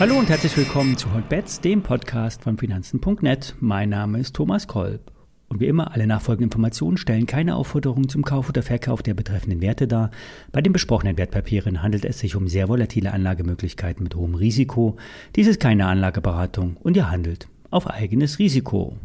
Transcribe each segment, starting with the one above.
Hallo und herzlich willkommen zu Hotbets, dem Podcast von Finanzen.net. Mein Name ist Thomas Kolb. Und wie immer, alle nachfolgenden Informationen stellen keine Aufforderung zum Kauf oder Verkauf der betreffenden Werte dar. Bei den besprochenen Wertpapieren handelt es sich um sehr volatile Anlagemöglichkeiten mit hohem Risiko. Dies ist keine Anlageberatung und ihr handelt auf eigenes Risiko.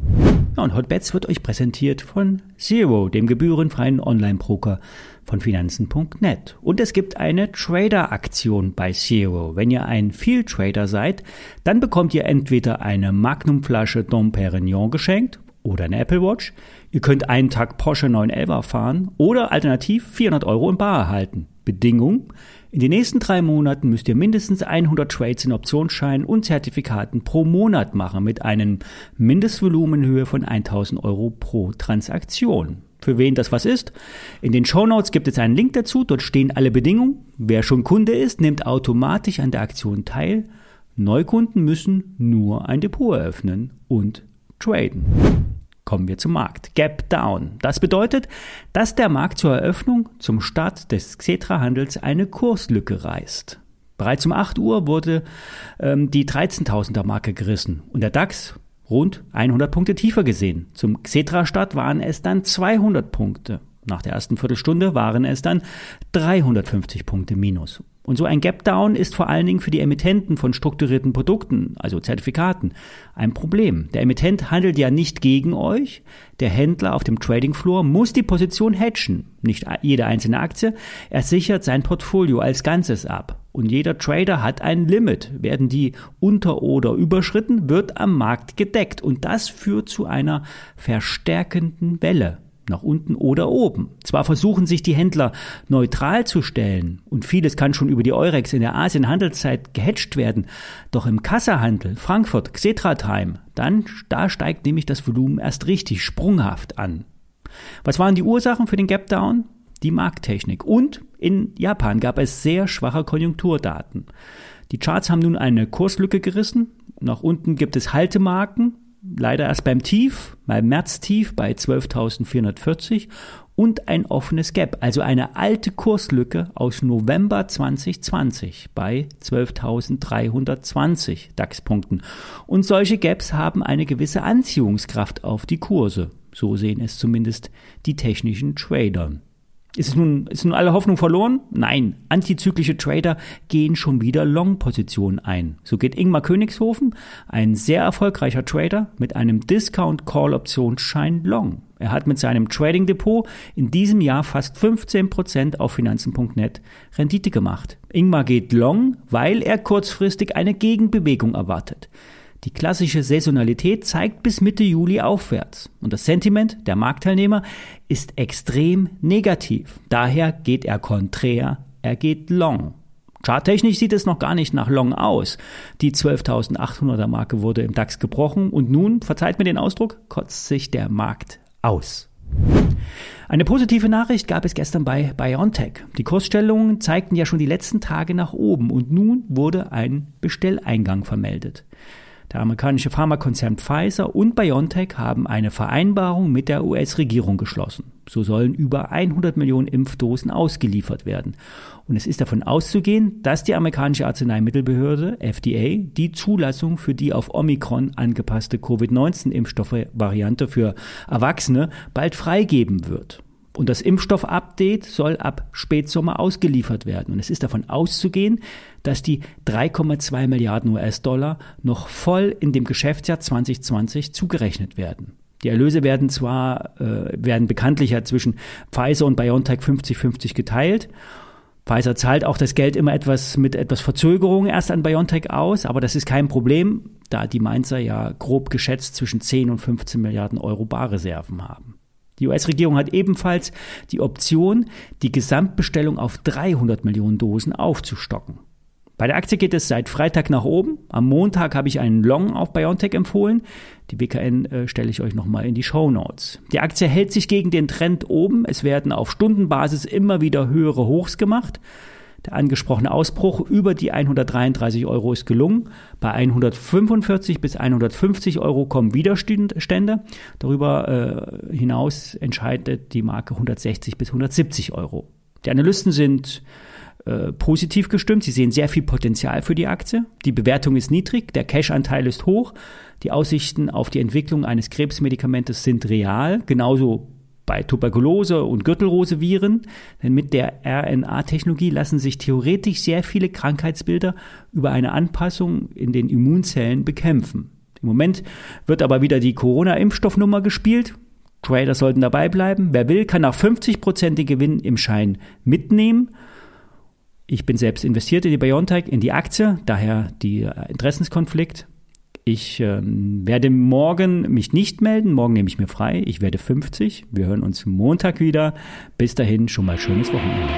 Ja, und Hotbets wird euch präsentiert von Zero, dem gebührenfreien Online-Broker von Finanzen.net. Und es gibt eine Trader-Aktion bei Zero. Wenn ihr ein Field-Trader seid, dann bekommt ihr entweder eine Magnum-Flasche Dom Perignon geschenkt oder eine Apple Watch. Ihr könnt einen Tag Porsche 911 fahren oder alternativ 400 Euro in Bar erhalten. Bedingung, in den nächsten drei Monaten müsst ihr mindestens 100 Trades in Optionsscheinen und Zertifikaten pro Monat machen mit einem Mindestvolumenhöhe von 1000 Euro pro Transaktion. Für wen das was ist? In den Show Notes gibt es einen Link dazu, dort stehen alle Bedingungen. Wer schon Kunde ist, nimmt automatisch an der Aktion teil. Neukunden müssen nur ein Depot eröffnen und traden. Kommen wir zum Markt. Gap Down. Das bedeutet, dass der Markt zur Eröffnung, zum Start des Xetra-Handels eine Kurslücke reißt. Bereits um 8 Uhr wurde ähm, die 13.000er Marke gerissen und der DAX rund 100 Punkte tiefer gesehen. Zum Xetra-Start waren es dann 200 Punkte. Nach der ersten Viertelstunde waren es dann 350 Punkte minus. Und so ein Gap-Down ist vor allen Dingen für die Emittenten von strukturierten Produkten, also Zertifikaten, ein Problem. Der Emittent handelt ja nicht gegen euch. Der Händler auf dem Trading Floor muss die Position hedgen. Nicht jede einzelne Aktie. Er sichert sein Portfolio als Ganzes ab. Und jeder Trader hat ein Limit. Werden die unter- oder überschritten, wird am Markt gedeckt. Und das führt zu einer verstärkenden Welle nach unten oder oben. Zwar versuchen sich die Händler neutral zu stellen und vieles kann schon über die Eurex in der Asien-Handelszeit gehatcht werden, doch im Kassahandel, Frankfurt, Xetra Time, dann, da steigt nämlich das Volumen erst richtig sprunghaft an. Was waren die Ursachen für den Gap Down? Die Markttechnik. Und in Japan gab es sehr schwache Konjunkturdaten. Die Charts haben nun eine Kurslücke gerissen. Nach unten gibt es Haltemarken leider erst beim Tief, beim Märztief bei 12.440 und ein offenes Gap, also eine alte Kurslücke aus November 2020 bei 12.320 DAX-Punkten. Und solche Gaps haben eine gewisse Anziehungskraft auf die Kurse. So sehen es zumindest die technischen Trader. Ist es nun, ist nun alle Hoffnung verloren? Nein, antizyklische Trader gehen schon wieder Long-Positionen ein. So geht Ingmar Königshofen, ein sehr erfolgreicher Trader, mit einem Discount-Call-Optionsschein Long. Er hat mit seinem Trading Depot in diesem Jahr fast 15% auf Finanzen.net Rendite gemacht. Ingmar geht Long, weil er kurzfristig eine Gegenbewegung erwartet. Die klassische Saisonalität zeigt bis Mitte Juli aufwärts und das Sentiment der Marktteilnehmer ist extrem negativ. Daher geht er konträr, er geht long. Charttechnisch sieht es noch gar nicht nach long aus. Die 12.800er Marke wurde im DAX gebrochen und nun, verzeiht mir den Ausdruck, kotzt sich der Markt aus. Eine positive Nachricht gab es gestern bei BioNTech. Die Kursstellungen zeigten ja schon die letzten Tage nach oben und nun wurde ein Bestelleingang vermeldet. Der amerikanische Pharmakonzern Pfizer und BioNTech haben eine Vereinbarung mit der US-Regierung geschlossen. So sollen über 100 Millionen Impfdosen ausgeliefert werden. Und es ist davon auszugehen, dass die amerikanische Arzneimittelbehörde FDA die Zulassung für die auf Omikron angepasste Covid-19-Impfstoffvariante für Erwachsene bald freigeben wird. Und das Impfstoff-Update soll ab Spätsommer ausgeliefert werden. Und es ist davon auszugehen, dass die 3,2 Milliarden US-Dollar noch voll in dem Geschäftsjahr 2020 zugerechnet werden. Die Erlöse werden zwar, äh, werden bekanntlich ja zwischen Pfizer und BioNTech 50-50 geteilt. Pfizer zahlt auch das Geld immer etwas mit etwas Verzögerung erst an BioNTech aus, aber das ist kein Problem, da die Mainzer ja grob geschätzt zwischen 10 und 15 Milliarden Euro Barreserven haben. Die US-Regierung hat ebenfalls die Option, die Gesamtbestellung auf 300 Millionen Dosen aufzustocken. Bei der Aktie geht es seit Freitag nach oben. Am Montag habe ich einen Long auf BioNTech empfohlen. Die WKN äh, stelle ich euch nochmal in die Show Notes. Die Aktie hält sich gegen den Trend oben. Es werden auf Stundenbasis immer wieder höhere Hochs gemacht. Der angesprochene Ausbruch über die 133 Euro ist gelungen. Bei 145 bis 150 Euro kommen Widerstände. Darüber äh, hinaus entscheidet die Marke 160 bis 170 Euro. Die Analysten sind äh, positiv gestimmt. Sie sehen sehr viel Potenzial für die Aktie. Die Bewertung ist niedrig, der Cash-Anteil ist hoch. Die Aussichten auf die Entwicklung eines Krebsmedikamentes sind real. Genauso bei Tuberkulose und Gürtelrose-Viren, denn mit der RNA-Technologie lassen sich theoretisch sehr viele Krankheitsbilder über eine Anpassung in den Immunzellen bekämpfen. Im Moment wird aber wieder die Corona-Impfstoffnummer gespielt. Trader sollten dabei bleiben. Wer will, kann auch 50 Prozent den Gewinn im Schein mitnehmen. Ich bin selbst investiert in die Biontech, in die Aktie, daher die Interessenskonflikt. Ich äh, werde morgen mich nicht melden. Morgen nehme ich mir frei. Ich werde 50. Wir hören uns Montag wieder. Bis dahin schon mal schönes Wochenende.